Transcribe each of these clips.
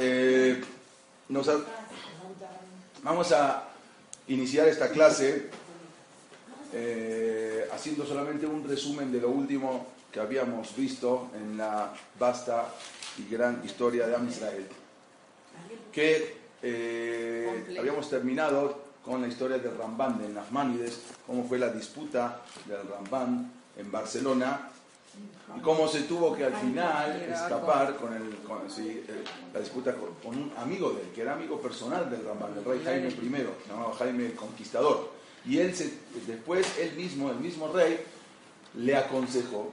eh, vamos a iniciar esta clase eh, haciendo solamente un resumen de lo último que habíamos visto en la vasta y gran historia de Am Israel. Que eh, habíamos terminado con la historia del Ramban, de Nachmanides, cómo fue la disputa del Ramban en Barcelona y cómo se tuvo que al final escapar con, el, la disputa con, un amigo de él, que era amigo personal del el rey Jaime I, llamado Jaime el Conquistador. Y él se, después, él mismo, el mismo rey, le aconsejó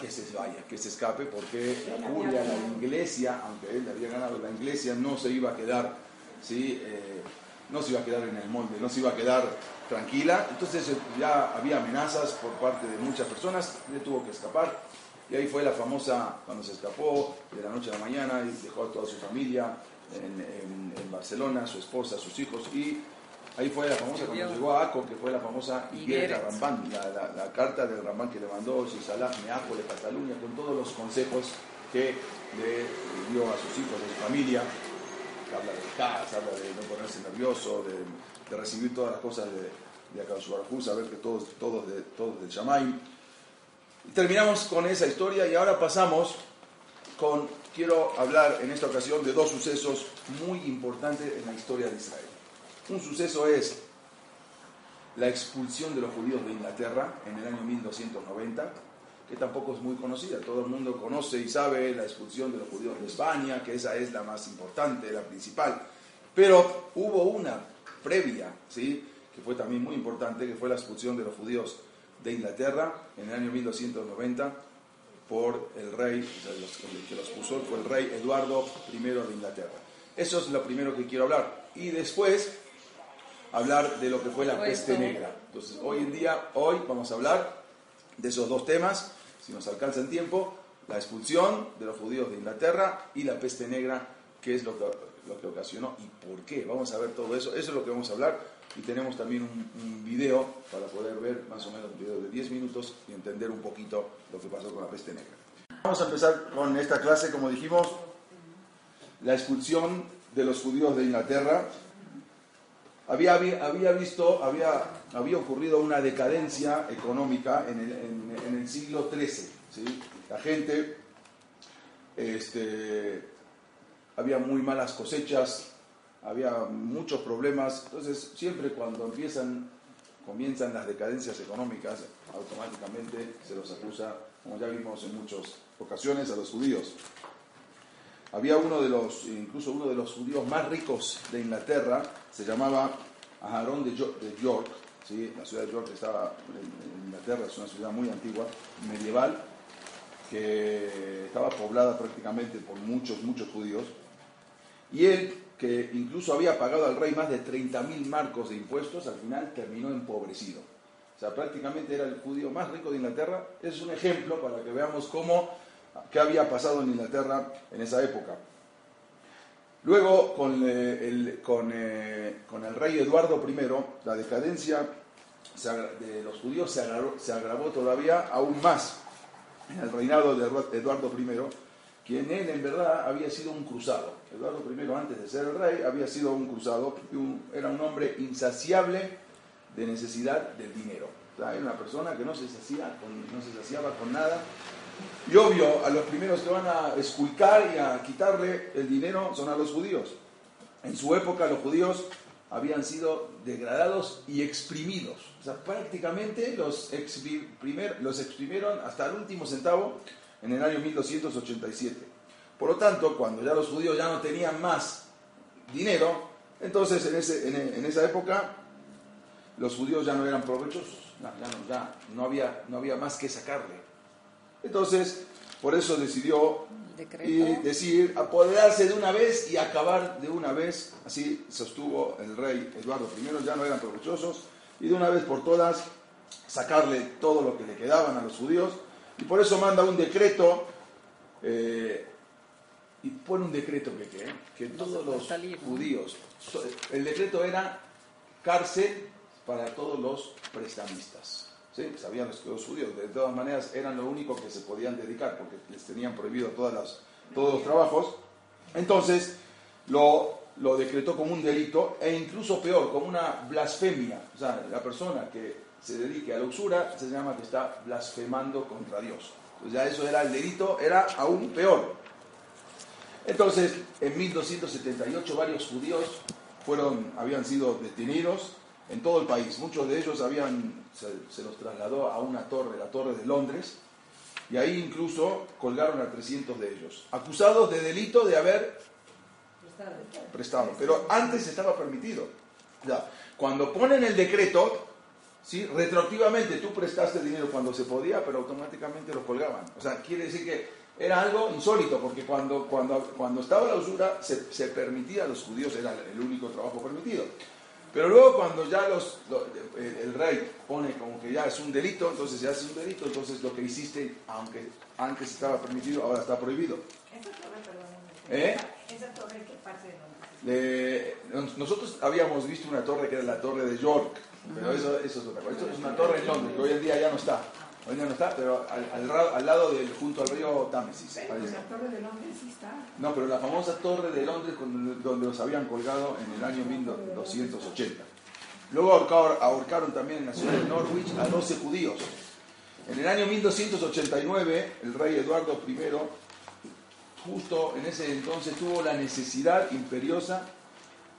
que se vaya, que se escape, porque la curia, la iglesia, aunque él había ganado la iglesia, no se iba a quedar, ¿sí? Eh, no se iba a quedar en el molde, no se iba a quedar tranquila. Entonces ya había amenazas por parte de muchas personas, le tuvo que escapar. Y ahí fue la famosa, cuando se escapó de la noche a la mañana y dejó a toda su familia en, en, Barcelona, su esposa, sus hijos. Y ahí fue la famosa, cuando llegó a Aco, que fue la famosa Higuera Rambán, la, la, carta del Rambán que le mandó Salah, Meájole, Cataluña, con todos los consejos que le dio a sus hijos, a su familia habla de casa, habla de no ponerse nervioso, de, recibir todas las cosas de, de Akadosh saber que todos, todos, de, todos del Shamaim. Y terminamos con esa historia y ahora pasamos con, quiero hablar en esta ocasión de dos sucesos muy importantes en la historia de Israel. Un suceso es la expulsión de los judíos de Inglaterra en el año 1290 que tampoco es muy conocida. Todo el mundo conoce y sabe la expulsión de los judíos de España, que esa es la más importante, la principal. Pero hubo una previa, ¿sí? que fue también muy importante, que fue la expulsión de los judíos de Inglaterra en el año 1290 por el rey, el que los puso fue el rey Eduardo I de Inglaterra. Eso es lo primero que quiero hablar. Y después hablar de lo que fue la peste negra. Entonces, hoy en día, hoy vamos a hablar de esos dos temas si nos alcanza el tiempo, la expulsión de los judíos de Inglaterra y la peste negra, que es lo que, lo que ocasionó y por qué. Vamos a ver todo eso, eso es lo que vamos a hablar y tenemos también un, video para poder ver más o menos un video de 10 minutos y entender un poquito lo que pasó con la peste negra. Vamos a empezar con esta clase, como dijimos, la expulsión de los judíos de Inglaterra. Había, había visto, había había ocurrido una decadencia económica en el, siglo XIII. La gente, este, había muy malas cosechas, había muchos problemas. Entonces, siempre cuando empiezan, comienzan las decadencias económicas, automáticamente se los acusa, como ya vimos en muchas ocasiones, a los judíos. Había uno de los, incluso uno de los judíos más ricos de Inglaterra, se llamaba Aarón de York, la ciudad de York estaba en, Inglaterra, es una ciudad muy antigua, medieval, que estaba poblada prácticamente por muchos, muchos judíos. Y él, que incluso había pagado al rey más de 30.000 marcos de impuestos, al final terminó empobrecido. O sea, prácticamente era el judío más rico de Inglaterra. Es un ejemplo para que veamos cómo, qué había pasado en Inglaterra en esa época. Luego, con, eh, el, con, eh, con, el rey Eduardo I, la decadencia de los judíos se agravó, se agravó, todavía aún más en el reinado de Eduardo I, quien él en verdad había sido un cruzado. Eduardo I, antes de ser el rey, había sido un cruzado, era un hombre insaciable de necesidad del dinero. era una persona que no se, no se saciaba con nada y obvio, a los primeros que van a esculcar y a quitarle el dinero son a los judíos. En su época los judíos habían sido degradados y exprimidos. O sea, prácticamente los, los exprimieron hasta el último centavo en el año 1287. Por lo tanto, cuando ya los judíos ya no tenían más dinero, entonces en, ese, en, esa época los judíos ya no eran provechosos, ya, no, había, no había más que sacarle. Entonces, por eso decidió y decir apoderarse de una vez y acabar de una vez. Así sostuvo el rey Eduardo I, ya no eran provechosos, y de una vez por todas sacarle todo lo que le quedaban a los judíos. Y por eso manda un decreto, eh, y pone un decreto que, que todos los judíos, el decreto era cárcel para todos los prestamistas. Sabían que los judíos, de todas maneras, eran lo único que se podían dedicar, porque les tenían prohibido todas las, todos los trabajos. Entonces lo, lo decretó como un delito e incluso peor, como una blasfemia. O sea, la persona que se dedique a la usura se llama que está blasfemando contra Dios. Entonces ya eso era el delito, era aún peor. Entonces, en 1278 varios judíos fueron, habían sido detenidos en todo el país. Muchos de ellos habían, se, los trasladó a una torre, la torre de Londres, y ahí incluso colgaron a 300 de ellos, acusados de delito de haber prestado. Pero antes estaba permitido. cuando ponen el decreto, ¿sí? retroactivamente tú prestaste dinero cuando se podía, pero automáticamente lo colgaban. O sea, quiere decir que era algo insólito, porque cuando, cuando, cuando estaba la usura se, se permitía a los judíos, era el único trabajo permitido. Pero luego cuando ya los, el, rey pone como que ya es un delito, entonces ya es un delito, entonces lo que hiciste, aunque antes estaba permitido, ahora está prohibido. Esa torre, perdón, ¿Eh? ¿Esa torre qué parte de Londres? nosotros habíamos visto una torre que era la torre de York, pero eso, eso es otra cosa. Esto es una torre en Londres, que hoy en día ya no está. Hoy no está, pero al, al, lado del, junto al río Támesis. la torre de Londres sí está. No, pero la famosa torre de Londres donde los habían colgado en el año 1280. Luego ahorcaron, también en la ciudad de Norwich a 12 judíos. En el año 1289, el rey Eduardo I, justo en ese entonces, tuvo la necesidad imperiosa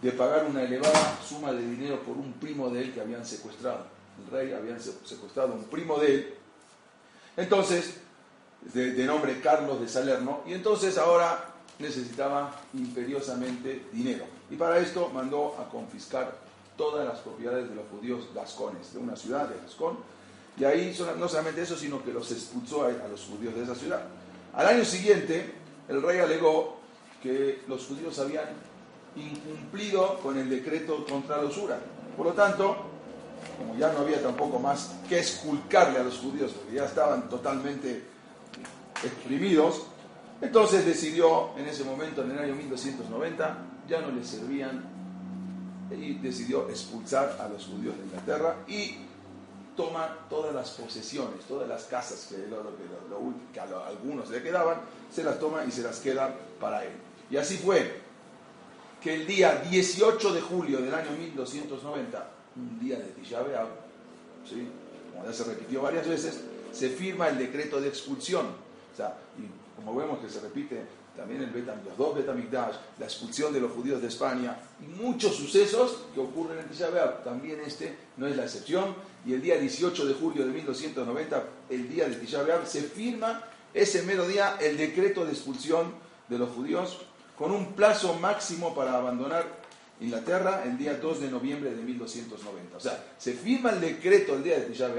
de pagar una elevada suma de dinero por un primo de él que habían secuestrado. El rey había secuestrado un primo de él entonces, de, nombre Carlos de Salerno, y entonces ahora necesitaba imperiosamente dinero. Y para esto mandó a confiscar todas las propiedades de los judíos gascones, de una ciudad de Gascón, y ahí no solamente eso, sino que los expulsó a, los judíos de esa ciudad. Al año siguiente, el rey alegó que los judíos habían incumplido con el decreto contra la usura. Por lo tanto, como ya no había tampoco más que esculcarle a los judíos, porque ya estaban totalmente exprimidos, entonces decidió en ese momento, en el año 1290, ya no les servían y decidió expulsar a los judíos de Inglaterra y toma todas las posesiones, todas las casas que, que a algunos le quedaban, se las toma y se las queda para él. Y así fue que el día 18 de julio del año 1290, un día de Tisha ¿sí? como ya se repitió varias veces, se firma el decreto de expulsión. O sea, y como vemos que se repite también el los dos Betamigdash, la expulsión de los judíos de España y muchos sucesos que ocurren en Tisha también este no es la excepción. Y el día 18 de julio de 1290, el día de Tisha se firma ese mero día el decreto de expulsión de los judíos con un plazo máximo para abandonar Inglaterra el día 2 de noviembre de 1290. O sea, se firma el decreto el día de Tisha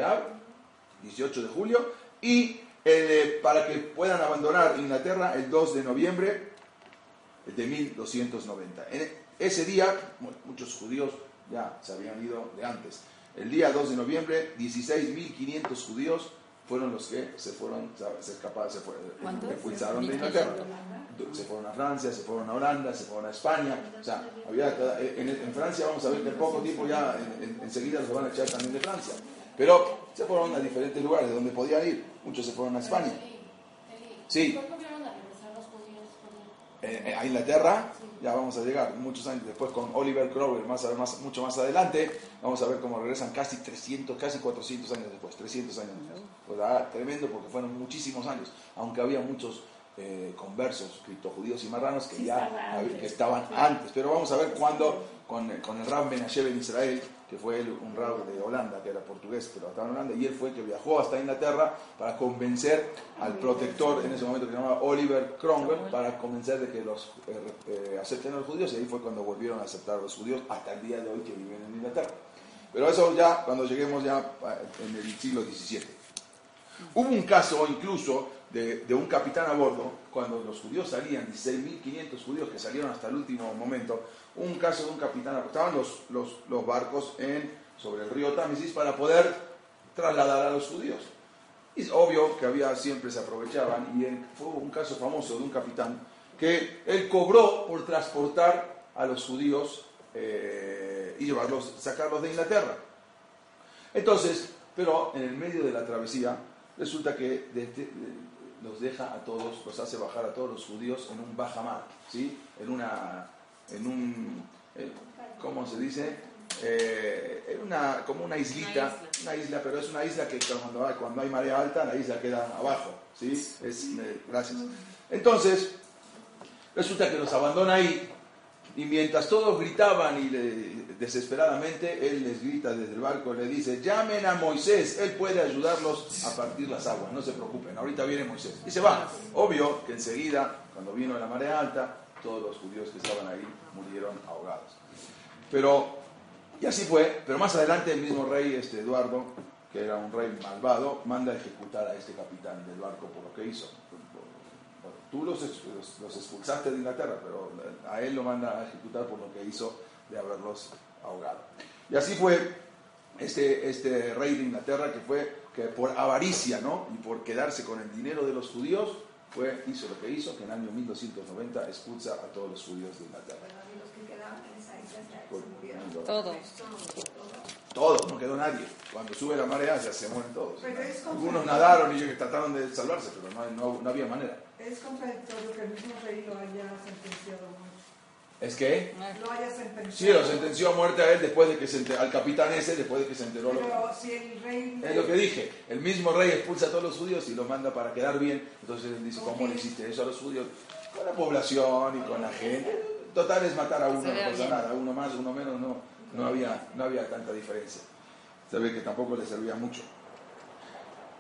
18 de julio, y eh, para que puedan abandonar Inglaterra el 2 de noviembre de 1290. En ese día, muchos judíos ya se habían ido de antes. El día 2 de noviembre, 16.500 judíos fueron los que se fueron, se escaparon, se fueron, expulsaron de Inglaterra se fueron a Francia, se fueron a Holanda, se fueron a España. O sea, había, en, Francia vamos a ver que en poco tiempo ya enseguida los van a echar también de Francia. Pero se fueron a diferentes lugares de donde podían ir. Muchos se fueron a España. Sí. Eh, eh, a Inglaterra, ya vamos a llegar muchos años después con Oliver Crowell, más, más, mucho más adelante, vamos a ver cómo regresan casi 300, casi 400 años después, 300 años después. Pues, ah, tremendo porque fueron muchísimos años, aunque había muchos eh, conversos, criptojudíos y marranos que ya que estaban antes. Pero vamos a ver cuándo, con, con el Rab Menashe en Israel, que fue un Rab de Holanda, que era portugués, pero estaba en Holanda, y él fue que viajó hasta Inglaterra para convencer al protector en ese momento que se llamaba Oliver Cromwell, para convencer de que los eh, eh, acepten a los judíos, y ahí fue cuando volvieron a aceptar a los judíos hasta el día de hoy que viven en Inglaterra. Pero eso ya cuando lleguemos ya en el siglo XVII. Hubo un caso incluso de, un capitán a bordo, cuando los judíos salían, 16.500 judíos que salieron hasta el último momento, un caso de un capitán a bordo, estaban los, los, barcos en, sobre el río Támesis para poder trasladar a los judíos. Y es obvio que había, siempre se aprovechaban, y fue un caso famoso de un capitán que él cobró por transportar a los judíos eh, y llevarlos, sacarlos de Inglaterra. Entonces, pero en el medio de la travesía, resulta que los deja a todos, los hace bajar a todos los judíos en un bajamar, ¿sí? En una, en un, eh, ¿cómo se dice? Eh, una, como una islita, una isla. pero es una isla que cuando hay, cuando hay marea alta, la isla queda abajo, ¿sí? Es, gracias. Entonces, resulta que los abandona ahí, y mientras todos gritaban y desesperadamente, él les grita desde el barco, le dice, llamen a Moisés, él puede ayudarlos a partir las aguas, no se preocupen, ahorita viene Moisés. Y se va. Obvio que enseguida, cuando vino la marea alta, todos los judíos que estaban ahí murieron ahogados. Pero, y así fue, pero más adelante el mismo rey este Eduardo, que era un rey malvado, manda a ejecutar a este capitán del barco por lo que hizo. Tú los, expulsaste de Inglaterra, pero a él lo manda a ejecutar por lo que hizo de haberlos ahogado. Y así fue este, este rey de Inglaterra que fue que por avaricia ¿no? y por quedarse con el dinero de los judíos, fue, hizo lo que hizo, que en el año 1290 expulsa a todos los judíos de Inglaterra. Todos. Todos, no quedó nadie. Cuando sube la marea ya se mueren todos. Algunos nadaron y trataron de salvarse, pero no, no había manera. Es contradictorio que el mismo rey lo haya sentenciado. ¿Es que? Lo haya sentenciado. Sí, lo sentenció a muerte a él después de que se enteró, al capitán ese después de que se enteró. Pero lo... si el rey... Es lo que dije, el mismo rey expulsa a todos los judíos y los manda para quedar bien. Entonces él dice, ¿cómo le hiciste eso a los judíos? Con la población y con la gente. Total es matar a uno, no pasa nada. Uno más, uno menos, no, no, había, no había tanta diferencia. Se ve que tampoco le servía mucho.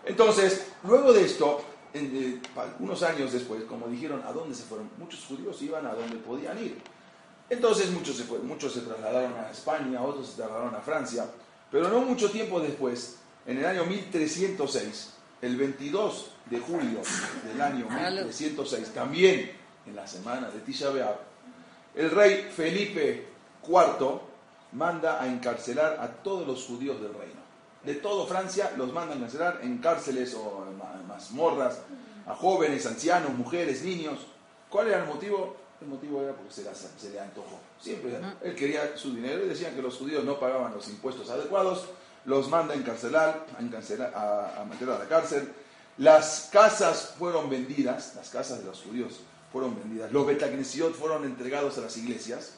Entonces, luego de esto, en, unos años después, como dijeron, ¿a dónde se fueron? Muchos judíos iban a donde podían ir. Entonces muchos se, muchos se trasladaron a España, otros se trasladaron a Francia, pero no mucho tiempo después, en el año 1306, el 22 de julio del año 1306, también en la semana de Tisha B'Av, el rey Felipe IV manda a encarcelar a todos los judíos del reino de toda Francia los mandan a encerrar en cárceles o en mazmorras a jóvenes, ancianos, mujeres, niños. ¿Cuál era el motivo? El motivo era porque se, se le antojó. Siempre él quería su dinero y decían que los judíos no pagaban los impuestos adecuados, los manda a encarcelar, a, encarcelar, a, meter a la cárcel. Las casas fueron vendidas, las casas de los judíos fueron vendidas. Los Betagnesiot fueron entregados a las iglesias,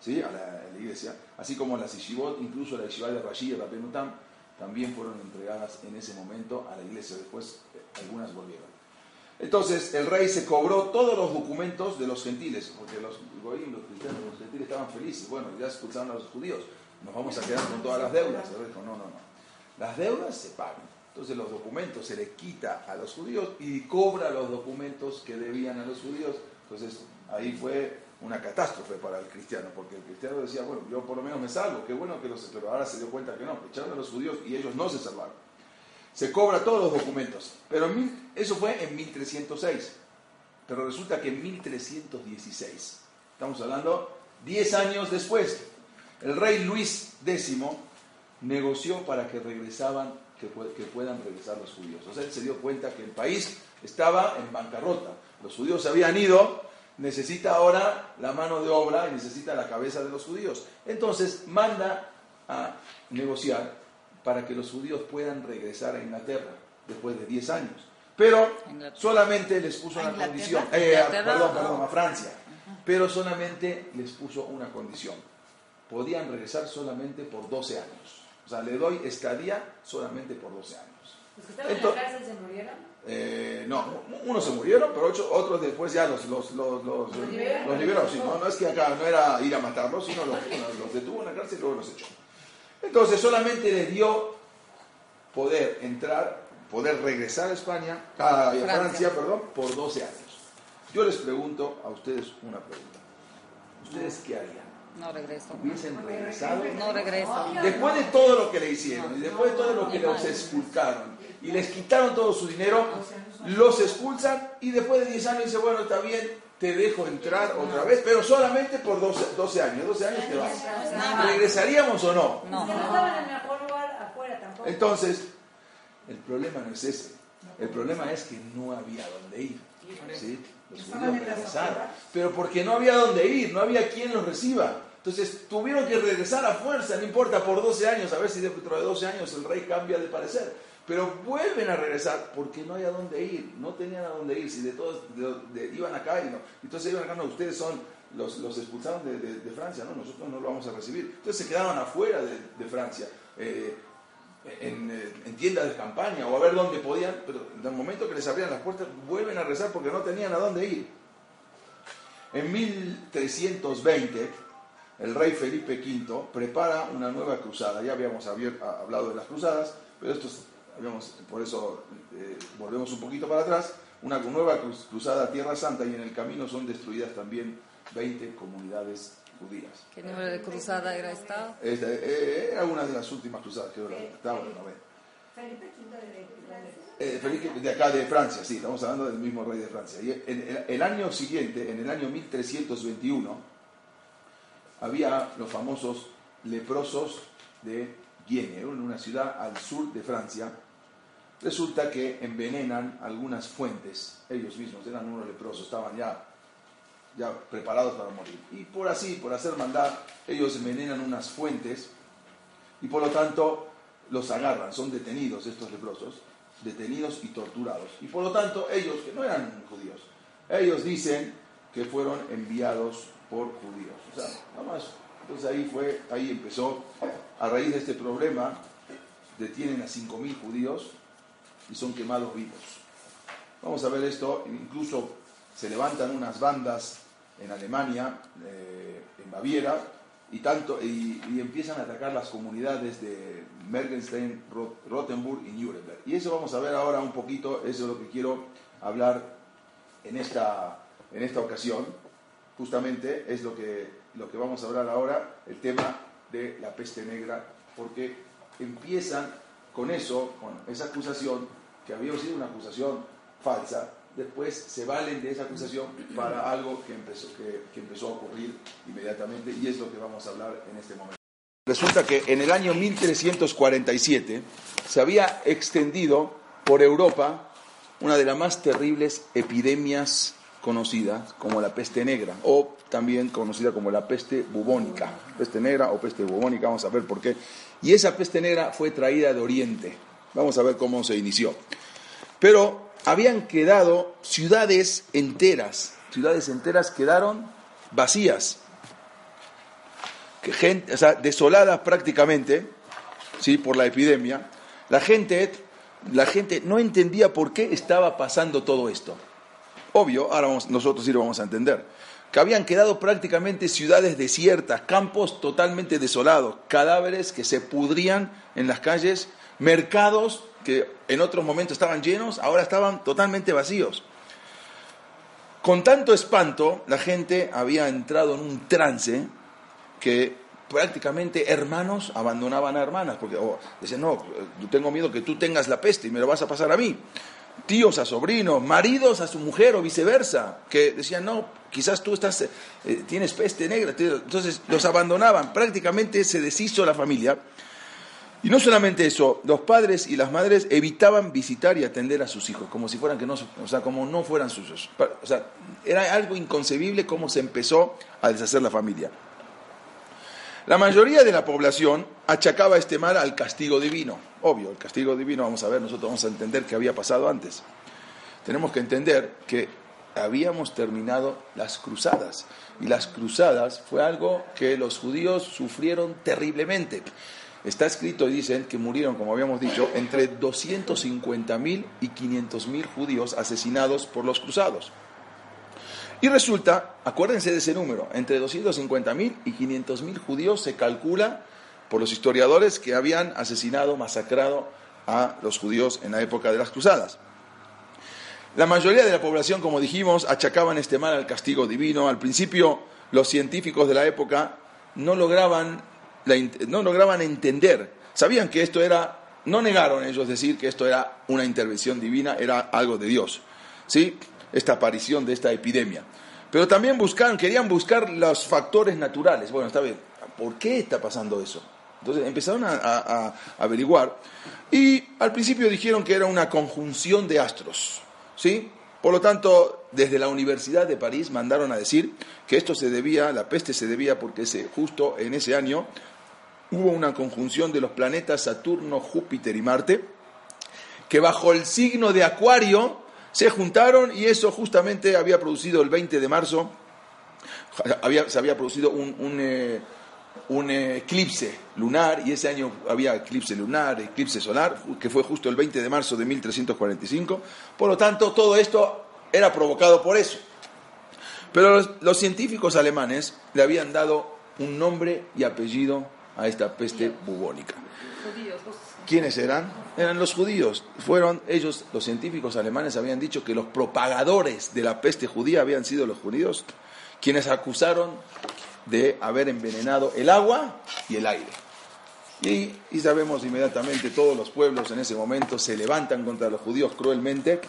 ¿sí? a, la, iglesia, así como las Yeshivot, incluso la Yeshiva de Rashi y Rapenutam también fueron entregadas en ese momento a la iglesia. Después eh, algunas volvieron. Entonces el rey se cobró todos los documentos de los gentiles, porque los goyim, los cristianos, los gentiles estaban felices. Bueno, ya expulsaron a los judíos, nos vamos a quedar con todas las deudas. El rey dijo, no, no, no. Las deudas se pagan. Entonces los documentos se les quita a los judíos y cobra los documentos que debían a los judíos. Entonces ahí fue una catástrofe para el cristiano, porque el cristiano decía, bueno, yo por lo menos me salvo, qué bueno que los... Pero ahora se dio cuenta que no, echaron a los judíos y ellos no se salvaron. Se cobra todos los documentos, pero eso fue en 1306, pero resulta que en 1316, estamos hablando 10 años después, el rey Luis X negoció para que regresaban, que, puedan regresar los judíos. O sea, él se dio cuenta que el país estaba en bancarrota, los judíos habían ido, necesita ahora la mano de obra y necesita la cabeza de los judíos. Entonces manda a negociar para que los judíos puedan regresar a Inglaterra después de 10 años. Pero solamente les puso una condición, eh, perdón, perdón, a Francia, pero solamente les puso una condición. Podían regresar solamente por 12 años. O sea, le doy estadía solamente por 12 años. ¿Los que estaban en la cárcel se murieron? Eh, no, unos se murieron, pero otros después ya los, los, los, los, liberó. no, es que acá no era ir a matarlos, sino los, los detuvo en la cárcel y luego los echó. Entonces solamente les dio poder entrar, poder regresar a España, a Francia, perdón, por 12 años. Yo les pregunto a ustedes una pregunta. ¿Ustedes qué harían? No regreso. ¿Hubiesen regresado? No regreso. Después de todo lo que le hicieron y después de todo lo que los expulsaron y les quitaron todo su dinero, los expulsan y después de 10 años dice, bueno, está bien, te dejo entrar otra vez, pero solamente por 12, 12 años, 12 años te vas. ¿Regresaríamos o no? No. no estaban en el mejor lugar afuera tampoco. Entonces, el problema no es ese, el problema es que no había dónde ir. ¿sí? Los judíos regresaron, pero porque no había dónde ir, no había quien los reciba. Entonces tuvieron que regresar a fuerza, no importa, por 12 años, a ver si dentro de 12 años el rey cambia de parecer. Pero vuelven a regresar porque no hay a dónde ir, no tenían a dónde ir, si de todos iban acá y no, entonces iban acá, no, ustedes son, los, los expulsaron de, Francia, no, nosotros no lo vamos a recibir, entonces se quedaban afuera de, Francia, eh, en, en, tiendas de campaña o a ver dónde podían, pero en el momento que les abrían las puertas, vuelven a rezar porque no tenían a dónde ir. En 1320, el rey Felipe V prepara una nueva cruzada, ya habíamos hablado de las cruzadas, pero esto es por eso eh, volvemos un poquito para atrás, una nueva cruzada a Tierra Santa y en el camino son destruidas también 20 comunidades judías. ¿Qué número de cruzada era esta? Eh, era una de las últimas cruzadas, que estaba Felipe eh, Felipe de acá de Francia, sí, estamos hablando del mismo rey de Francia. Y en el año siguiente, en el año 1321, había los famosos leprosos de Guiene, en una ciudad al sur de Francia, Resulta que envenenan algunas fuentes, ellos mismos eran unos leprosos, estaban ya, ya preparados para morir. Y por así, por hacer maldad, ellos envenenan unas fuentes y por lo tanto los agarran, son detenidos estos leprosos, detenidos y torturados. Y por lo tanto ellos, que no eran judíos, ellos dicen que fueron enviados por judíos. O sea, nada más. Entonces ahí fue, ahí empezó, a raíz de este problema, detienen a 5.000 judíos y son quemados vivos. Vamos a ver esto, incluso se levantan unas bandas en Alemania, eh, en Baviera, y, tanto, y, empiezan a atacar las comunidades de Mergenstein, Rothenburg y Nuremberg. Y eso vamos a ver ahora un poquito, eso es lo que quiero hablar en esta, en esta ocasión. Justamente es lo que, lo que vamos a hablar ahora, el tema de la peste negra, porque empiezan con eso, con esa acusación, que había sido una acusación falsa, después se valen de esa acusación para algo que empezó, que, empezó a ocurrir inmediatamente y es lo que vamos a hablar en este momento. Resulta que en el año 1347 se había extendido por Europa una de las más terribles epidemias conocidas como la peste negra o también conocida como la peste bubónica. Peste negra o peste bubónica, vamos a ver por qué. Y esa peste negra fue traída de Oriente. Vamos a ver cómo se inició. Pero habían quedado ciudades enteras, ciudades enteras quedaron vacías, que gente, o sea, desoladas prácticamente, ¿sí? por la epidemia. La gente, la gente no entendía por qué estaba pasando todo esto. Obvio, ahora nosotros sí lo vamos a entender. Que habían quedado prácticamente ciudades desiertas, campos totalmente desolados, cadáveres que se pudrían en las calles, mercados que en otros momentos estaban llenos, ahora estaban totalmente vacíos. Con tanto espanto, la gente había entrado en un trance que prácticamente hermanos abandonaban a hermanas, porque oh, decían, no, yo tengo miedo que tú tengas la peste y me lo vas a pasar a mí. Tíos a sobrinos, maridos a su mujer o viceversa, que decían, no, quizás tú estás, eh, tienes peste negra. Entonces los abandonaban, prácticamente se deshizo la familia. Y no solamente eso, los padres y las madres evitaban visitar y atender a sus hijos, como si fueran que no, o sea, como no fueran suyos. O sea, era algo inconcebible cómo se empezó a deshacer la familia. La mayoría de la población achacaba este mal al castigo divino. Obvio, el castigo divino, vamos a ver, nosotros vamos a entender qué había pasado antes. Tenemos que entender que habíamos terminado las cruzadas. Y las cruzadas fue algo que los judíos sufrieron terriblemente. Está escrito y dicen que murieron, como habíamos dicho, entre 250.000 y 500.000 judíos asesinados por los cruzados. Y resulta, acuérdense de ese número, entre 250.000 y 500.000 judíos se calcula por los historiadores que habían asesinado, masacrado a los judíos en la época de las cruzadas. La mayoría de la población, como dijimos, achacaban este mal al castigo divino. Al principio, los científicos de la época no lograban no lograban entender. Sabían que esto era, no negaron ellos decir que esto era una intervención divina, era algo de Dios. ¿Sí? Esta aparición de esta epidemia. Pero también buscaron, querían buscar los factores naturales. Bueno, está bien, ¿por qué está pasando eso? Entonces empezaron a, a averiguar y al principio dijeron que era una conjunción de astros. ¿Sí? Por lo tanto, desde la Universidad de París mandaron a decir que esto se debía, la peste se debía porque justo en ese año hubo una conjunción de los planetas Saturno, Júpiter y Marte, que bajo el signo de Acuario se juntaron y eso justamente había producido el 20 de marzo, había, se había producido un, un, eh, un eclipse lunar y ese año había eclipse lunar, eclipse solar, que fue justo el 20 de marzo de 1345. Por lo tanto, todo esto era provocado por eso. Pero los, los científicos alemanes le habían dado un nombre y apellido a esta peste bubónica. ¿Quiénes eran? Eran los judíos. Fueron ellos, los científicos alemanes habían dicho que los propagadores de la peste judía habían sido los judíos, quienes acusaron de haber envenenado el agua y el aire. Y, y sabemos inmediatamente, todos los pueblos en ese momento se levantan contra los judíos cruelmente.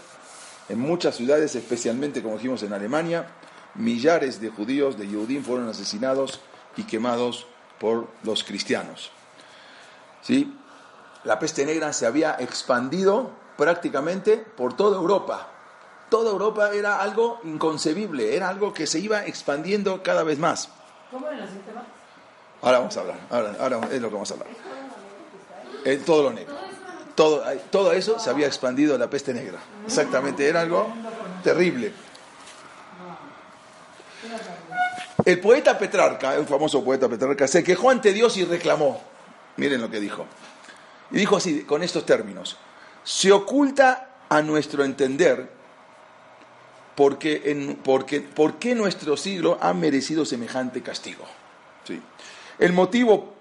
En muchas ciudades, especialmente como dijimos en Alemania, millares de judíos de Yehudim fueron asesinados y quemados por los cristianos. ¿Sí? La peste negra se había expandido prácticamente por toda Europa. Toda Europa era algo inconcebible, era algo que se iba expandiendo cada vez más. ¿Cómo en los sistemas? Ahora vamos a hablar, ahora, ahora es lo que vamos a hablar. Eh, todo lo negro. Todo, todo eso se había expandido la peste negra. Exactamente, era algo terrible. El poeta Petrarca, el famoso poeta Petrarca, se quejó ante Dios y reclamó. Miren lo que dijo. Y dijo así, con estos términos. Se oculta a nuestro entender porque, en, porque, por qué nuestro siglo ha merecido semejante castigo. ¿Sí? El motivo,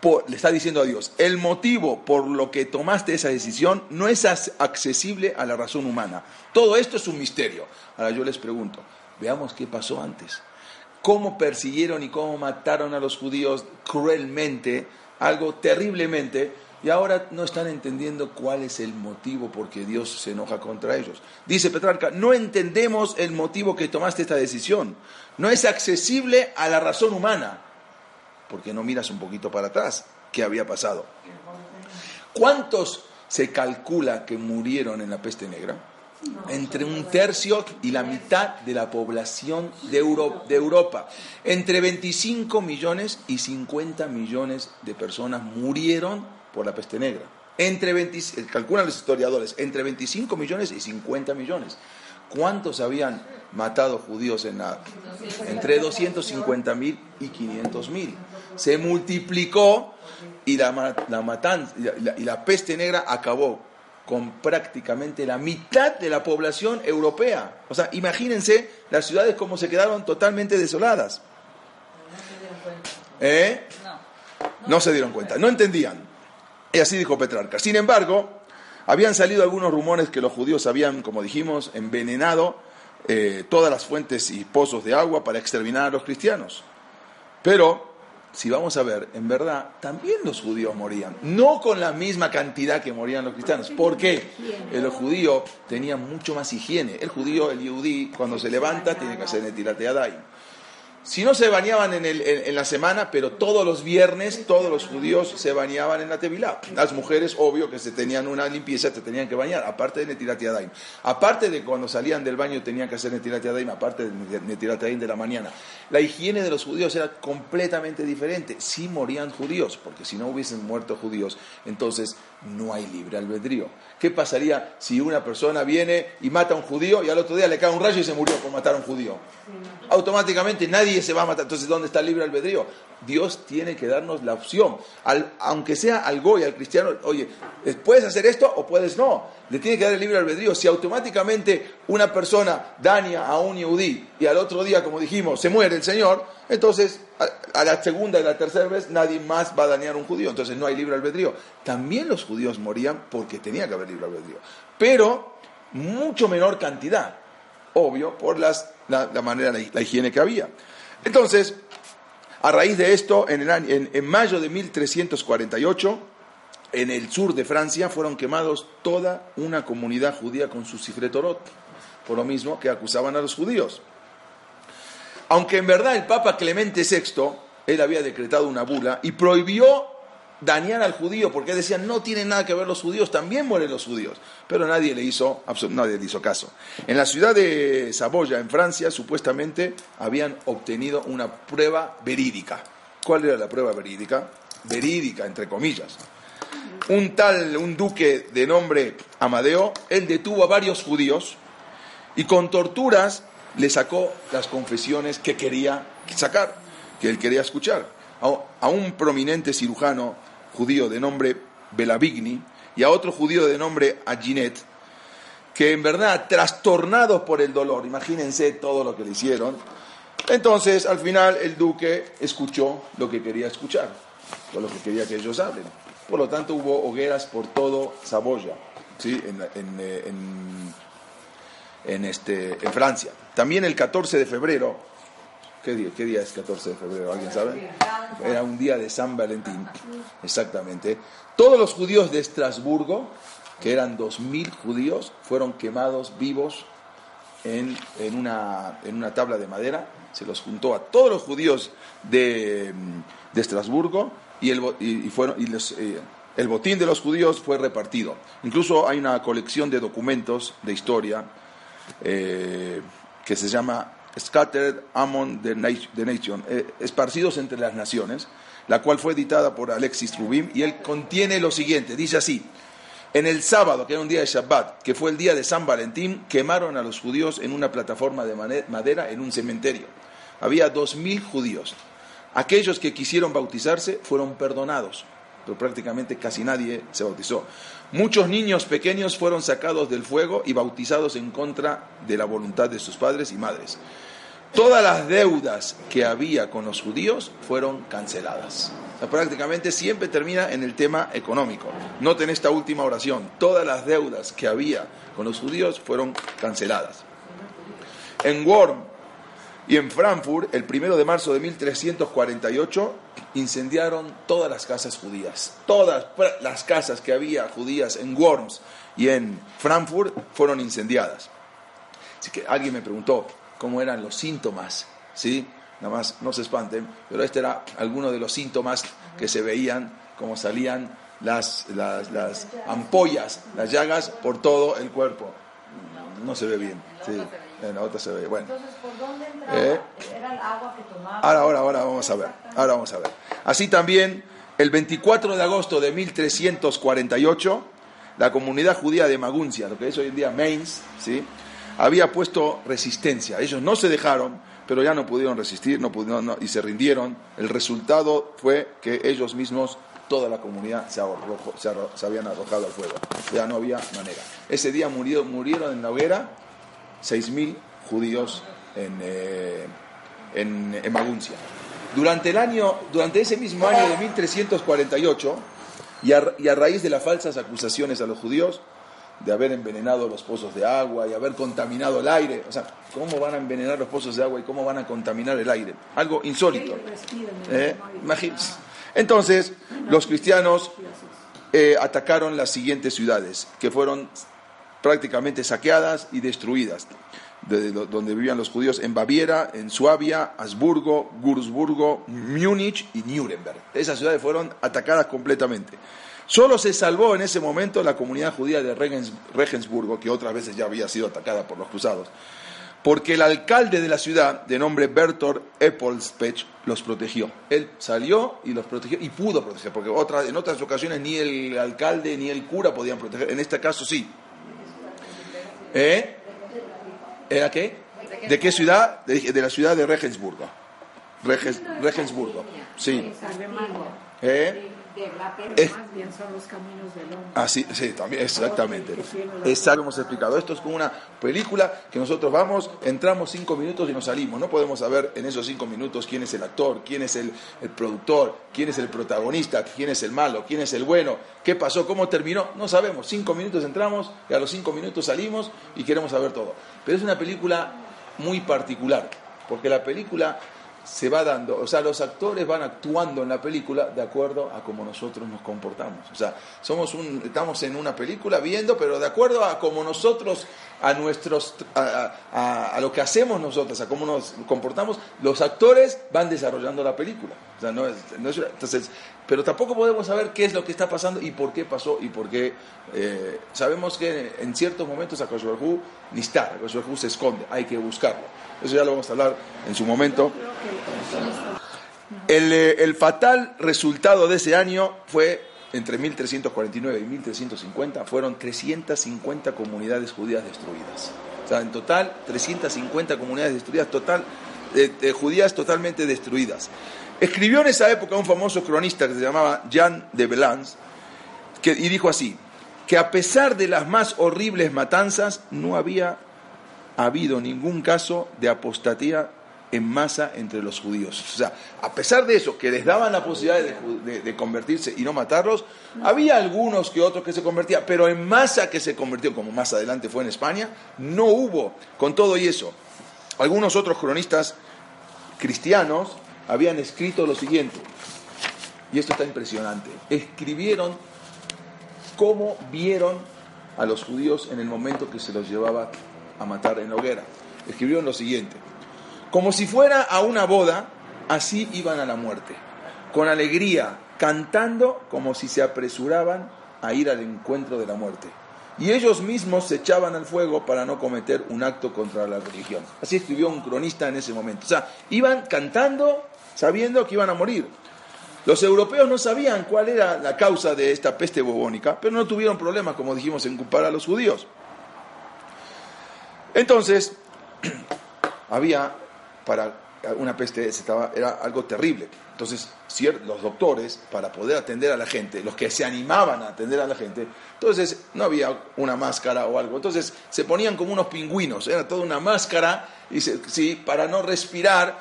por, le está diciendo a Dios, el motivo por lo que tomaste esa decisión no es accesible a la razón humana. Todo esto es un misterio. Ahora yo les pregunto, veamos qué pasó antes cómo persiguieron y cómo mataron a los judíos cruelmente, algo terriblemente, y ahora no están entendiendo cuál es el motivo por qué Dios se enoja contra ellos. Dice Petrarca, no entendemos el motivo que tomaste esta decisión. No es accesible a la razón humana. Porque no miras un poquito para atrás qué había pasado. ¿Cuántos se calcula que murieron en la peste negra? entre un tercio y la mitad de la población de, Europa. Entre 25 millones y 50 millones de personas murieron por la peste negra. Entre calculan los historiadores, entre 25 millones y 50 millones. ¿Cuántos habían matado judíos en la... Entre 250 mil y 500 mil. Se multiplicó y la, la, y la peste negra acabó con prácticamente la mitad de la población europea. O sea, imagínense las ciudades como se quedaron totalmente desoladas. ¿Eh? No se dieron cuenta, no entendían. Y así dijo Petrarca. Sin embargo, habían salido algunos rumores que los judíos habían, como dijimos, envenenado eh, todas las fuentes y pozos de agua para exterminar a los cristianos. Pero si vamos a ver, en verdad, también los judíos morían. No con la misma cantidad que morían los cristianos. ¿Por qué? El judío tenía mucho más higiene. El judío, el yudí, cuando se levanta, tiene que hacer netilate si no se bañaban en, la semana, pero todos los viernes todos los judíos se bañaban en la Tevilá. Las mujeres, obvio que se tenían una limpieza, se tenían que bañar, aparte de Netilat Yadayim. Aparte de cuando salían del baño tenían que hacer Netilat Yadayim, aparte de Netilat Yadayim de la mañana. La higiene de los judíos era completamente diferente. Sí morían judíos, porque si no hubiesen muerto judíos, entonces no hay libre albedrío. ¿Qué pasaría si una persona viene y mata a un judío y al otro día le cae un rayo y se murió por matar a un judío? Automáticamente nadie se va a matar. Entonces, ¿dónde está el libre albedrío? Dios tiene que darnos la opción. aunque sea al goy, al cristiano, oye, ¿puedes hacer esto o puedes no? Le tiene que dar el libre albedrío. Si automáticamente una persona daña a un yudí y al otro día, como dijimos, se muere el Señor, entonces a, la segunda y la tercera vez nadie más va a dañar a un judío. Entonces no hay libre albedrío. También los judíos morían porque tenía que haber libre albedrío. Pero mucho menor cantidad. Obvio, por las, la, manera, la higiene que había. Entonces, a raíz de esto, en, el en, mayo de 1348, en el sur de Francia fueron quemados toda una comunidad judía con su Sifretorot, por lo mismo que acusaban a los judíos. Aunque en verdad el Papa Clemente VI, él había decretado una bula y prohibió dañar al judío, porque decían, no tienen nada que ver los judíos, también mueren los judíos. Pero nadie le hizo, nadie le hizo caso. En la ciudad de Saboya, en Francia, supuestamente habían obtenido una prueba verídica. ¿Cuál era la prueba verídica? Verídica, entre comillas. un tal, un duque de nombre Amadeo, él detuvo a varios judíos y con torturas le sacó las confesiones que quería sacar, que él quería escuchar. A, un prominente cirujano judío de nombre Belavigni y a otro judío de nombre Aginet, que en verdad, trastornados por el dolor, imagínense todo lo que le hicieron, entonces al final el duque escuchó lo que quería escuchar, o lo que quería que ellos hablen. Por lo tanto hubo hogueras por todo Saboya, ¿sí? en, eh, en, este, en Francia. También el 14 de febrero, ¿qué día, ¿qué día es 14 de febrero? ¿Alguien sabe? Era un día de San Valentín, exactamente. Todos los judíos de Estrasburgo, que eran 2.000 judíos, fueron quemados vivos en, una, tabla de madera. Se los juntó a todos los judíos de, Estrasburgo y, eh, el botín de los judíos fue repartido. Incluso hay una colección de documentos de historia eh, que se llama Scattered Among the, Nation, eh, esparcidos entre las naciones, la cual fue editada por Alexis Rubin y él contiene lo siguiente, dice así, en el sábado, que era un día de Shabbat, que fue el día de San Valentín, quemaron a los judíos en una plataforma de madera en un cementerio. Había dos mil judíos. Aquellos que quisieron bautizarse fueron perdonados, pero prácticamente casi nadie se bautizó. Muchos niños pequeños fueron sacados del fuego y bautizados en contra de la voluntad de sus padres y madres. Todas las deudas que había con los judíos fueron canceladas. prácticamente siempre termina en el tema económico. Noten esta última oración. Todas las deudas que había con los judíos fueron canceladas. En Worm y en Frankfurt, el primero de marzo de 1348, incendiaron todas las casas judías. Todas las casas que había judías en Worms y en Frankfurt fueron incendiadas. Así que alguien me preguntó cómo eran los síntomas, ¿sí? Nada más, no se espanten, pero este era alguno de los síntomas que se veían, como salían las, las, las ampollas, las llagas por todo el cuerpo. No se ve bien. En la otra se ve. Bueno. Entonces, ¿por dónde entraba? Eh, ¿Era el agua que tomaba? Ahora, ahora, ahora vamos a ver. Ahora vamos a ver. Así también, el 24 de agosto de 1348, la comunidad judía de Maguncia, lo que es hoy en día Mainz, ¿sí? había puesto resistencia. Ellos no se dejaron, pero ya no pudieron resistir no pudieron, y se rindieron. El resultado fue que ellos mismos, toda la comunidad, se, se, habían arrojado al fuego. Ya no había manera. Ese día murieron, murieron en la hoguera 6.000 judíos en, eh, en, Maguncia. Durante, el año, durante ese mismo año de 1348, y a, y a raíz de las falsas acusaciones a los judíos, de haber envenenado los pozos de agua y haber contaminado el aire. O sea, ¿cómo van a envenenar los pozos de agua y cómo van a contaminar el aire? Algo insólito. ¿Eh? Entonces, los cristianos eh, atacaron las siguientes ciudades, que fueron prácticamente saqueadas y destruidas, de, donde vivían los judíos en Baviera, en Suabia, Habsburgo, Würzburgo, Múnich y Nuremberg. Esas ciudades fueron atacadas completamente. Solo se salvó en ese momento la comunidad judía de Regensburgo, que otras veces ya había sido atacada por los cruzados, porque el alcalde de la ciudad, de nombre Bertolt Eppolspech, los protegió. Él salió y los protegió y pudo proteger, porque en otras ocasiones ni el alcalde ni el cura podían proteger. En este caso sí. ¿Eh? ¿Era qué? ¿De qué ciudad? De, la ciudad de Regensburgo. Regensburgo, sí. ¿Eh? Más bien son los caminos del hombre. Ah, sí, también, exactamente. Exacto, hemos explicado. Esto es como una película que nosotros vamos, entramos cinco minutos y nos salimos. No podemos saber en esos cinco minutos quién es el actor, quién es el, productor, quién es el protagonista, quién es el malo, quién es el bueno, qué pasó, cómo terminó. No sabemos. Cinco minutos entramos y a los cinco minutos salimos y queremos saber todo. Pero es una película muy particular, porque la película se va dando, o sea, los actores van actuando en la película de acuerdo a cómo nosotros nos comportamos. O sea, somos un, estamos en una película viendo, pero de acuerdo a cómo nosotros, a nuestros, a, lo que hacemos nosotros, a cómo nos comportamos, los actores van desarrollando la película. O sea, no es, entonces, pero tampoco podemos saber qué es lo que está pasando y por qué pasó y por qué. Eh, sabemos que en ciertos momentos a ni está, a se esconde, hay que buscarlo. Eso ya lo vamos a hablar en su momento. El, eh, el fatal resultado de ese año fue entre 1349 y 1350 fueron 350 comunidades judías destruidas. O sea, en total 350 comunidades destruidas, total, de judías totalmente destruidas. Escribió en esa época un famoso cronista que se llamaba Jean de Belance, que, y dijo así, que a pesar de las más horribles matanzas, no había habido ningún caso de apostatía en masa entre los judíos. O sea, a pesar de eso, que les daban la posibilidad de, convertirse y no matarlos, había algunos que otros que se convertían, pero en masa que se convirtió, como más adelante fue en España, no hubo. Con todo y eso, algunos otros cronistas cristianos habían escrito lo siguiente, y esto está impresionante, escribieron cómo vieron a los judíos en el momento que se los llevaba a matar en la hoguera. Escribieron lo siguiente, como si fuera a una boda, así iban a la muerte, con alegría, cantando como si se apresuraban a ir al encuentro de la muerte. Y ellos mismos se echaban al fuego para no cometer un acto contra la religión. Así escribió un cronista en ese momento. O sea, iban cantando sabiendo que iban a morir. Los europeos no sabían cuál era la causa de esta peste bubónica, pero no tuvieron problemas, como dijimos, en culpar a los judíos. Entonces, había para una peste estaba, era algo terrible. Entonces, los doctores, para poder atender a la gente, los que se animaban a atender a la gente, entonces no había una máscara o algo. Entonces se ponían como unos pingüinos, era toda una máscara, y sí, para no respirar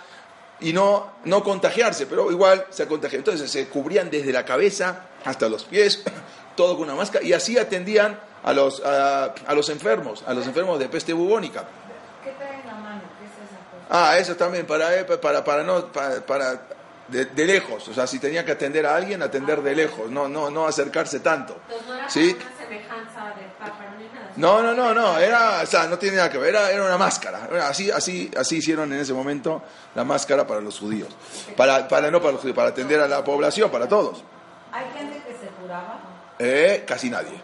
y no, no contagiarse, pero igual se contagiaban. Entonces se cubrían desde la cabeza hasta los pies, todo con una máscara, y así atendían a los, a, los enfermos, a los enfermos de peste bubónica. ¿Qué trae en la mano? ¿Qué es esa cosa? Ah, eso también, para, para, para no, para, de, lejos, o sea, si tenía que atender a alguien, atender de lejos, no, no, no acercarse tanto. ¿Sí? de no, no, no, no, era, o sea, no tiene nada que ver, era, era una máscara. Así, así, así hicieron en ese momento la máscara para los judíos. Para, para, no para los judíos, para atender a la población, para todos. ¿Hay gente que se curaba? Eh, casi nadie.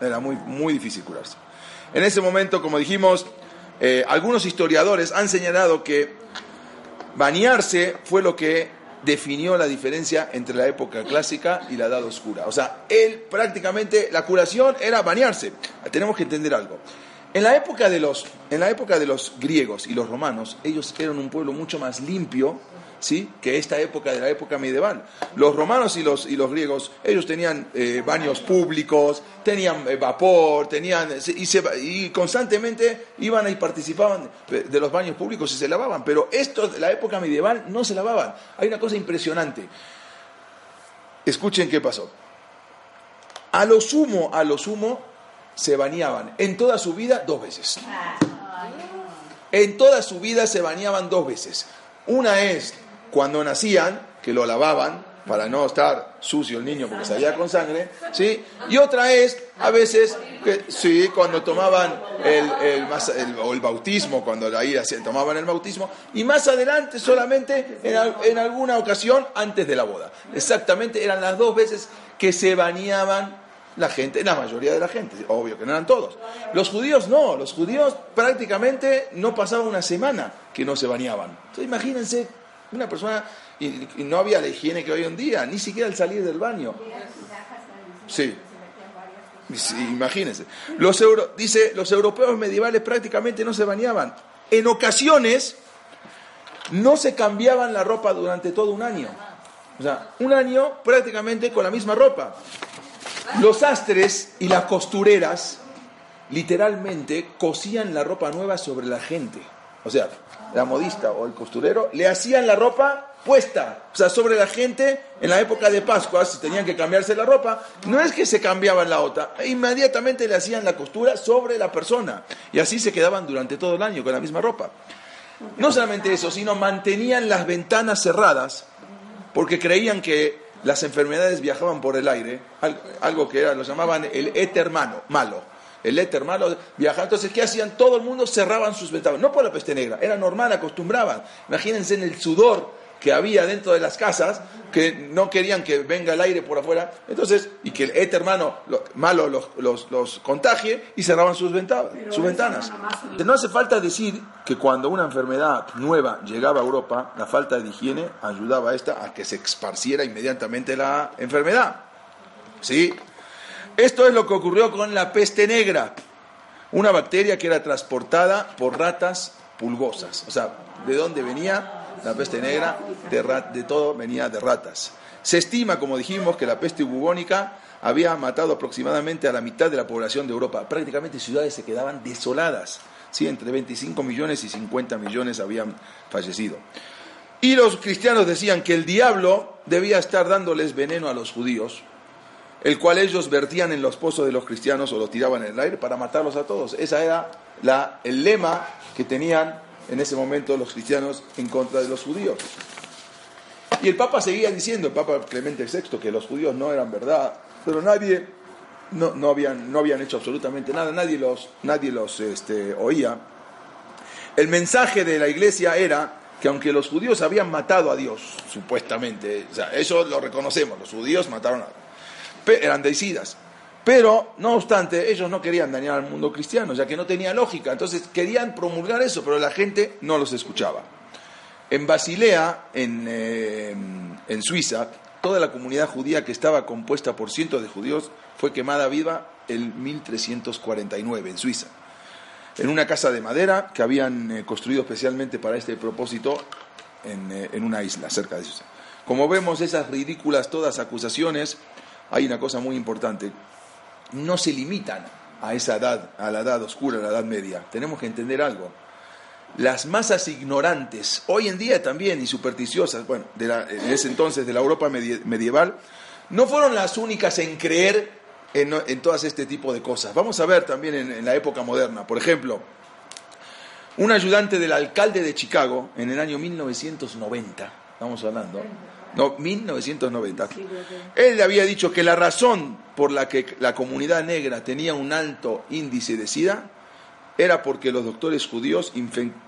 Era muy, muy difícil curarse. En ese momento, como dijimos, eh, algunos historiadores han señalado que bañarse fue lo que definió la diferencia entre la época clásica y la edad oscura. O sea, él prácticamente, la curación era bañarse. Tenemos que entender algo. En la época de los, en la época de los griegos y los romanos, ellos eran un pueblo mucho más limpio ¿sí? que esta época de la época medieval. Los romanos y los, y los griegos, ellos tenían eh, baños públicos, tenían eh, vapor, tenían, y, y, constantemente iban y participaban de los baños públicos y se lavaban, pero estos de la época medieval no se lavaban. Hay una cosa impresionante. Escuchen qué pasó. A lo sumo, a lo sumo, se bañaban en toda su vida dos veces. En toda su vida se bañaban dos veces. Una es cuando nacían, que lo lavaban para no estar sucio el niño porque salía con sangre, ¿sí? Y otra es, a veces, sí, cuando tomaban el, el, o el bautismo, cuando ahí tomaban el bautismo, y más adelante solamente en, en alguna ocasión antes de la boda. Exactamente, eran las dos veces que se bañaban la gente, la mayoría de la gente, obvio que no eran todos. Los judíos no, los judíos prácticamente no pasaban una semana que no se bañaban. Entonces imagínense una persona, y, no había la higiene que hoy en día, ni siquiera al salir del baño. Sí. imagínense. Los euro, dice, los europeos medievales prácticamente no se bañaban. En ocasiones no se cambiaban la ropa durante todo un año. O sea, un año prácticamente con la misma ropa. Los astres y las costureras literalmente cosían la ropa nueva sobre la gente. O sea, la modista o el costurero, le hacían la ropa puesta, o sea, sobre la gente en la época de Pascua, si tenían que cambiarse la ropa, no es que se cambiaban la otra, inmediatamente le hacían la costura sobre la persona y así se quedaban durante todo el año con la misma ropa. No solamente eso, sino mantenían las ventanas cerradas porque creían que las enfermedades viajaban por el aire, algo que era, lo llamaban el éter malo el éter malo viajaba. Entonces, ¿qué hacían? Todo el mundo cerraban sus ventanas. No por la peste negra, era normal, acostumbraban. Imagínense en el sudor que había dentro de las casas, que no querían que venga el aire por afuera, entonces, y que el éter malo, malo los, los, contagie, y cerraban sus, ventanas, sus ventanas. No hace falta decir que cuando una enfermedad nueva llegaba a Europa, la falta de higiene ayudaba a esta a que se esparciera inmediatamente la enfermedad. ¿Sí? Esto es lo que ocurrió con la peste negra, una bacteria que era transportada por ratas pulgosas. O sea, ¿de dónde venía la peste negra? De, todo venía de ratas. Se estima, como dijimos, que la peste bubónica había matado aproximadamente a la mitad de la población de Europa. Prácticamente ciudades se quedaban desoladas. Entre 25 millones y 50 millones habían fallecido. Y los cristianos decían que el diablo debía estar dándoles veneno a los judíos, el cual ellos vertían en los pozos de los cristianos o lo tiraban en el aire para matarlos a todos. Ese era la, el lema que tenían en ese momento los cristianos en contra de los judíos. Y el Papa seguía diciendo, el Papa Clemente VI, que los judíos no eran verdad, pero nadie, no, no, habían, no habían hecho absolutamente nada, nadie los, nadie los este, oía. El mensaje de la iglesia era que aunque los judíos habían matado a Dios, supuestamente, o sea, eso lo reconocemos, los judíos mataron a Dios, eran deicidas, pero no obstante, ellos no querían dañar al mundo cristiano, ya que no tenía lógica, entonces querían promulgar eso, pero la gente no los escuchaba. En Basilea, en, eh, en Suiza, toda la comunidad judía que estaba compuesta por cientos de judíos fue quemada viva en 1349 en Suiza, en una casa de madera que habían eh, construido especialmente para este propósito en, eh, en una isla cerca de Suiza. Como vemos esas ridículas todas acusaciones, hay una cosa muy importante, no se limitan a esa edad, a la edad oscura, a la edad media. Tenemos que entender algo las masas ignorantes, hoy en día también y supersticiosas, bueno, de en ese entonces de la Europa medieval, no fueron las únicas en creer en, en todas este tipo de cosas. Vamos a ver también en, la época moderna, por ejemplo, un ayudante del alcalde de Chicago en el año 1990, estamos hablando, no, 1990, él le había dicho que la razón por la que la comunidad negra tenía un alto índice de SIDA era porque los doctores judíos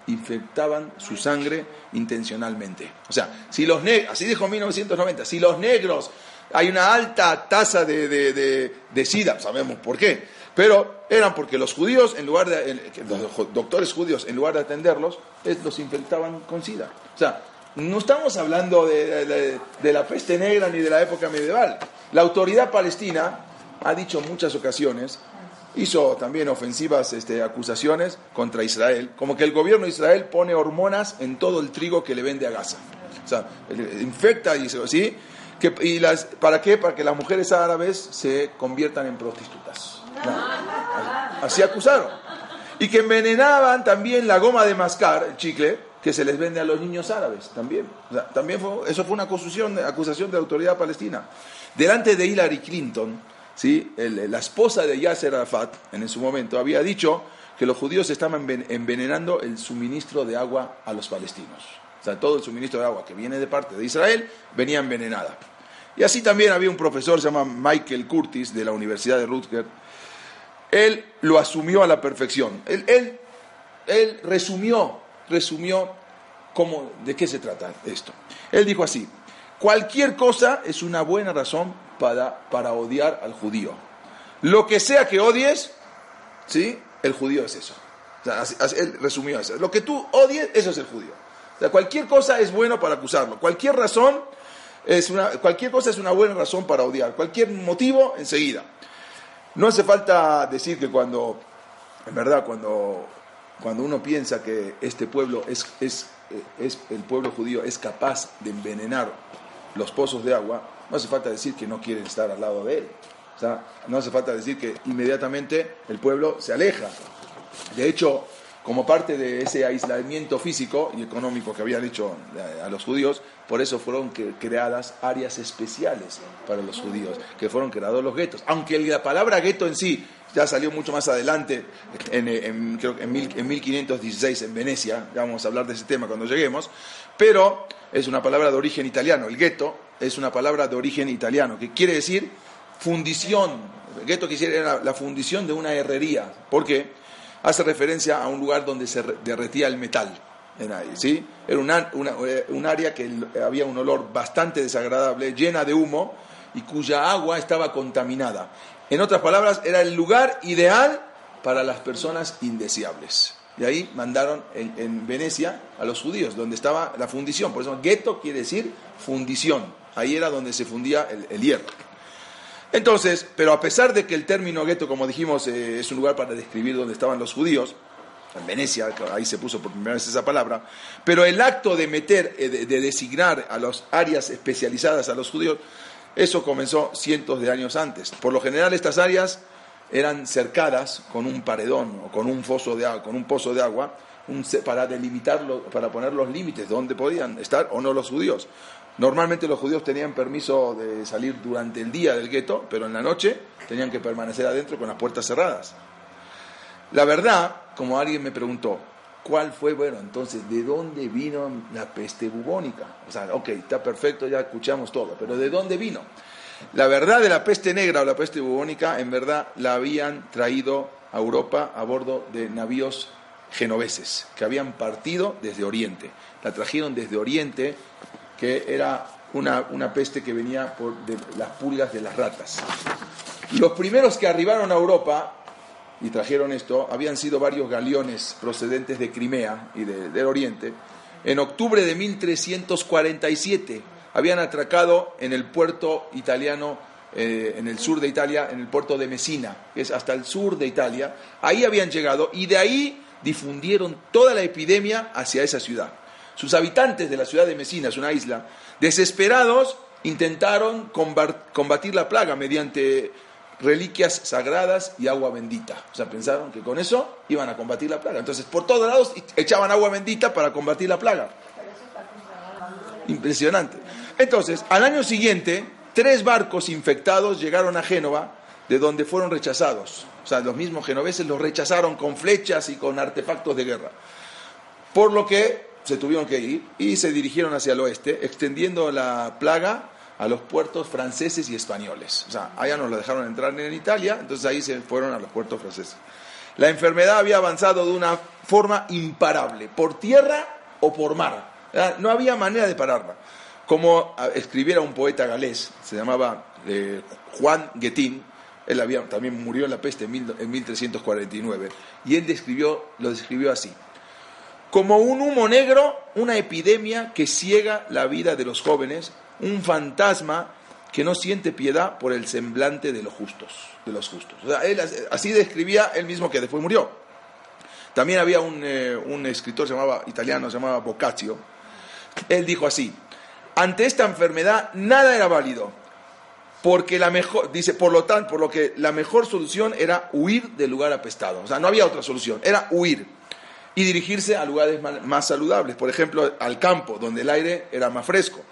infectaban su sangre intencionalmente. O sea, si los negros, así dijo en 1990, si los negros hay una alta tasa de, de, SIDA, sabemos por qué, pero eran porque los judíos, en lugar de, los doctores judíos, en lugar de atenderlos, los infectaban con SIDA. O sea, no estamos hablando de, la peste negra ni de la época medieval. La autoridad palestina ha dicho en muchas ocasiones hizo también ofensivas este, acusaciones contra Israel, como que el gobierno de Israel pone hormonas en todo el trigo que le vende a Gaza. O sea, infecta y ¿sí? Que, y las, ¿Para qué? Para que las mujeres árabes se conviertan en prostitutas. Así acusaron. Y que envenenaban también la goma de mascar, el chicle, que se les vende a los niños árabes también. también fue, eso fue una acusación, de autoridad palestina. Delante de Hillary Clinton, ¿sí? la esposa de Yasser Arafat, en su momento, había dicho que los judíos estaban envenenando el suministro de agua a los palestinos. O sea, todo el suministro de agua que viene de parte de Israel venía envenenada. Y así también había un profesor, se llama Michael Curtis, de la Universidad de Rutgers. Él lo asumió a la perfección. Él, él resumió, resumió cómo, de qué se trata esto. Él dijo así, cualquier cosa es una buena razón para, odiar al judío. Lo que sea que odies, ¿sí? El judío es eso. él resumió eso. Lo que tú odies, eso es el judío. cualquier cosa es bueno para acusarlo. Cualquier razón es una, cualquier cosa es una buena razón para odiar. Cualquier motivo, enseguida. No hace falta decir que cuando, en verdad, cuando, cuando uno piensa que este pueblo es, es, es, el pueblo judío es capaz de envenenar los pozos de agua, no hace falta decir que no quieren estar al lado de él. O sea, no hace falta decir que inmediatamente el pueblo se aleja. De hecho, como parte de ese aislamiento físico y económico que habían hecho a los judíos, por eso fueron creadas áreas especiales para los judíos, que fueron creados los guetos. Aunque la palabra gueto en sí ya salió mucho más adelante, en, creo que en, en 1516 en Venecia, ya vamos a hablar de ese tema cuando lleguemos, pero es una palabra de origen italiano. El gueto es una palabra de origen italiano, que quiere decir fundición. El gueto quisiera la fundición de una herrería, porque hace referencia a un lugar donde se derretía el metal. ¿sí? Era eh, un área que había un olor bastante desagradable, llena de humo, y cuya agua estaba contaminada. En otras palabras, era el lugar ideal para las personas indeseables. Y ahí mandaron en, Venecia a los judíos, donde estaba la fundición. Por eso, gueto quiere decir fundición. Ahí era donde se fundía el, hierro. Entonces, pero a pesar de que el término gueto, como dijimos, eh, es un lugar para describir dónde estaban los judíos, en Venecia, ahí se puso por primera vez esa palabra, pero el acto de meter, eh, de designar a las áreas especializadas a los judíos, eso comenzó cientos de años antes. Por lo general estas áreas eran cercadas con un paredón o con un foso de agua, con un pozo de agua, para delimitarlo, para poner los límites de dónde podían estar o no los judíos. Normalmente los judíos tenían permiso de salir durante el día del gueto, pero en la noche tenían que permanecer adentro con las puertas cerradas. La verdad, como alguien me preguntó, ¿cuál fue, bueno, entonces, de dónde vino la peste bubónica? O sea, ok, está perfecto, ya escuchamos todo, pero ¿de dónde vino? La verdad de la peste negra o la peste bubónica, en verdad, la habían traído a Europa a bordo de navíos genoveses, que habían partido desde Oriente. La trajeron desde Oriente, que era una, una peste que venía por de las pulgas de las ratas. Los primeros que arribaron a Europa y trajeron esto habían sido varios galeones procedentes de Crimea y de- del Oriente. En octubre de 1347 habían atracado en el puerto italiano, eh, en el sur de Italia, en el puerto de Messina, que es hasta el sur de Italia. Ahí habían llegado y de ahí difundieron toda la epidemia hacia esa ciudad. Sus habitantes de la ciudad de Messina, es una isla, desesperados, intentaron combatir la plaga mediante reliquias sagradas y agua bendita. O sea, pensaron que con eso iban a combatir la plaga. Entonces, por todos lados echaban agua bendita para combatir la plaga. Impresionante. Entonces, al año siguiente, tres barcos infectados llegaron a Génova, de donde fueron rechazados. O sea, los mismos genoveses los rechazaron con flechas y con artefactos de guerra. Por lo que se tuvieron que ir y se dirigieron hacia el oeste, extendiendo la plaga a los puertos franceses y españoles. O sea, allá nos lo dejaron entrar en Italia, entonces ahí se fueron a los puertos franceses. La enfermedad había avanzado de una forma imparable, por tierra o por mar. No había manera de pararla. Como ah, escribiera un poeta galés, se llamaba eh, Juan Guetín, él también murió en la peste en, mil- en 1349, y él describió, lo describió así como un humo negro, una epidemia que ciega la vida de los jóvenes, un fantasma que no siente piedad por el semblante de los justos, de los justos. O sea, él as- así describía él mismo que después murió. También había un, eh, un escritor llamaba, italiano, se llamaba Boccaccio. Él dijo así: ante esta enfermedad nada era válido, porque la mejor, dice, por lo tanto, por lo que la mejor solución era huir del lugar apestado. O sea, no había otra solución, era huir y dirigirse a lugares más saludables, por ejemplo, al campo, donde el aire era más fresco.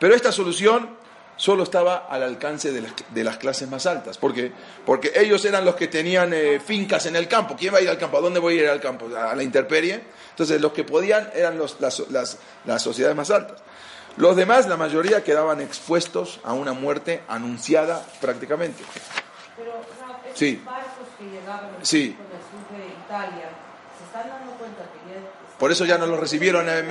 Pero esta solución solo estaba al alcance de las, de las clases más altas. ¿Por qué? Porque ellos eran los que tenían eh, fincas en el campo. ¿Quién va a ir al campo? ¿A dónde voy a ir al campo? ¿A la intemperie? Entonces, los que podían eran los- las, las- las sociedades más altas. Los demás, la mayoría, quedaban expuestos a una muerte anunciada prácticamente. Pero, esos Sí. barcos que llegaban Sí. con el sur de Italia, se están dando cuenta que ya... Por eso ya no los recibieron en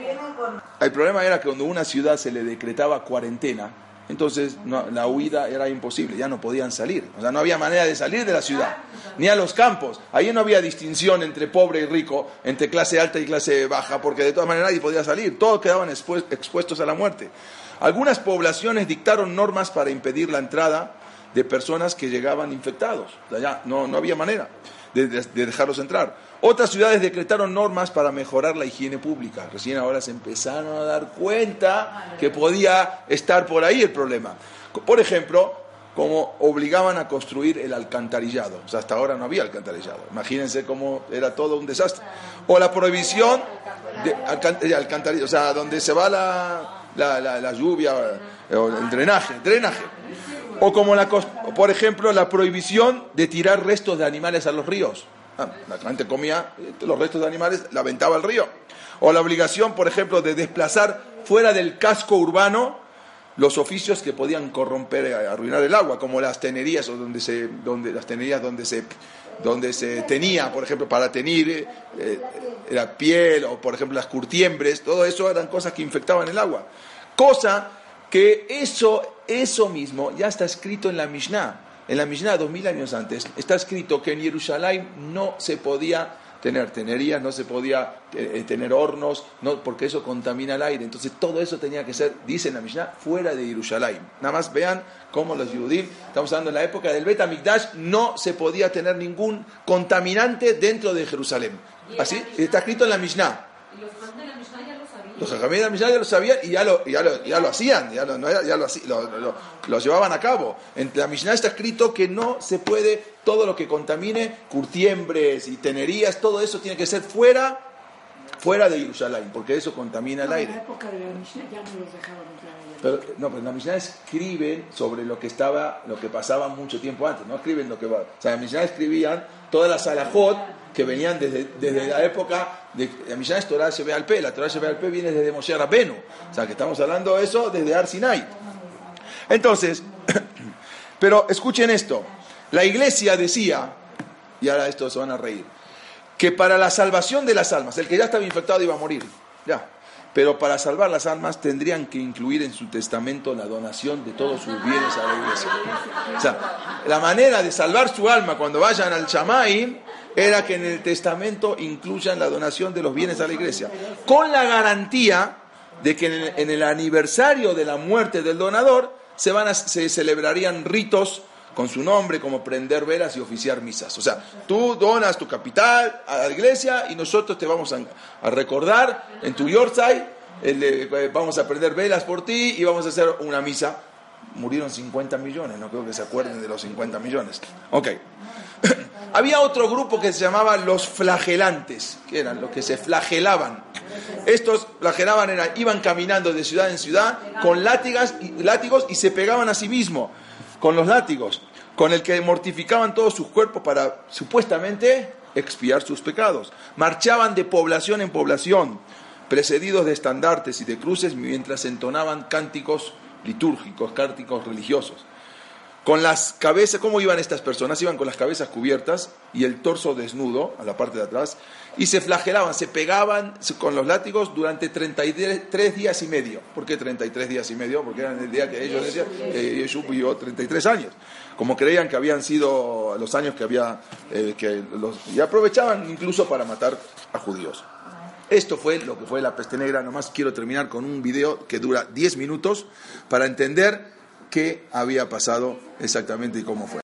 vienen con... El problema era que cuando una ciudad se le decretaba cuarentena, entonces no- la huida era imposible, ya no podían salir. O sea, no había manera de salir de la ciudad, ni a los campos. Ahí no había distinción entre pobre y rico, entre clase alta y clase baja, porque de todas maneras nadie podía salir. Todos quedaban expu- expuestos a la muerte. Algunas poblaciones dictaron normas para impedir la entrada de personas que llegaban infectados. O sea, ya no, no había manera de, de- de dejarlos entrar. Otras ciudades decretaron normas para mejorar la higiene pública. Recién ahora se empezaron a dar cuenta que podía estar por ahí el problema. Por ejemplo, como obligaban a construir el alcantarillado. O sea, hasta ahora no había alcantarillado. Imagínense cómo era todo un desastre. O la prohibición de alcan- de alcantarillado, o sea, donde se va la, la, la- lluvia, eh, o el drenaje, drenaje. O como la, por ejemplo, la prohibición de tirar restos de animales a los ríos. Ah, la gente comía eh, los restos de animales, la aventaba al río. O la obligación, por ejemplo, de desplazar fuera del casco urbano los oficios que podían corromper, eh, arruinar el agua, como las tenerías o donde se, donde las tenerías donde se, donde se tenía, por ejemplo, para tener eh, la piel o, por ejemplo, las curtiembres, todo eso eran cosas que infectaban el agua. Cosa que eso, eso mismo ya está escrito en la Mishnah. En la Mishnah, dos mil años antes, está escrito que en Jerusalén no se podía tener tenerías, no se podía eh, eh, tener hornos, no, porque eso contamina el aire. Entonces todo eso tenía que ser, dice la Mishnah, fuera de Jerusalén. Nada más vean cómo los judíos, estamos hablando en la época del Bet no se podía tener ningún contaminante dentro de Jerusalén. Así está escrito en la Mishnah. Y los fans de la Mishnah ya lo sabían. Los jajamim de la Mishnah ya lo sabían y ya lo, ya lo, ya lo hacían, ya, lo, ya lo, lo, llevaban a cabo. En la Mishnah está escrito que no se puede, todo lo que contamine, curtiembres y tenerías, todo eso tiene que ser fuera, fuera de Jerusalén, porque eso contamina el No, en aire. la época de la Mishnah ya no los dejaban entrar allá. Pero, no, pero en la Mishnah escriben sobre lo que estaba, lo que pasaba mucho tiempo antes, no escriben lo que va. O sea, en la Mishnah escribían todas las alajot que venían desde, desde la época de la Mishnah es Torah se ve al P, la Torah se ve al P viene desde Moshe Rabbenu. O sea, que estamos hablando de eso desde Ar Sinai. Entonces, pero escuchen esto. La iglesia decía, y ahora estos se van a reír, que para la salvación de las almas, el que ya estaba infectado iba a morir, ya. Pero para salvar las almas tendrían que incluir en su testamento la donación de todos sus bienes a la iglesia. O sea, la manera de salvar su alma cuando vayan al Shamaim era que en el testamento incluyan la donación de los bienes a la iglesia, con la garantía de que en el, aniversario de la muerte del donador se, van a, se celebrarían ritos con su nombre, como prender velas y oficiar misas. O sea, tú donas tu capital a la iglesia y nosotros te vamos a, a recordar en tu Yorkshire, el de- eh, vamos a prender velas por ti y vamos a hacer una misa. Murieron 50 millones, no creo que se acuerden de los 50 millones. Ok. Había otro grupo que se llamaba los flagelantes, que eran los que se flagelaban. Estos flagelaban, iban caminando de ciudad en ciudad con y, látigos y se pegaban a sí mismos con los látigos, con el que mortificaban todos sus cuerpos para supuestamente expiar sus pecados. Marchaban de población en población, precedidos de estandartes y de cruces mientras entonaban cánticos litúrgicos, cánticos religiosos. Con las cabezas, ¿cómo iban estas personas? Iban con las cabezas cubiertas y el torso desnudo a la parte de atrás y se flagelaban, se pegaban con los látigos durante 33 días y medio. ¿Por qué 33 días y medio? Porque era el día que ellos decían que Yeshua vivió 33 años. Como creían que habían sido los años que había, eh, que y aprovechaban incluso para matar a judíos. Esto fue lo que fue la peste negra. Nomás quiero terminar con un video que dura 10 minutos para entender qué había pasado exactamente y cómo fue.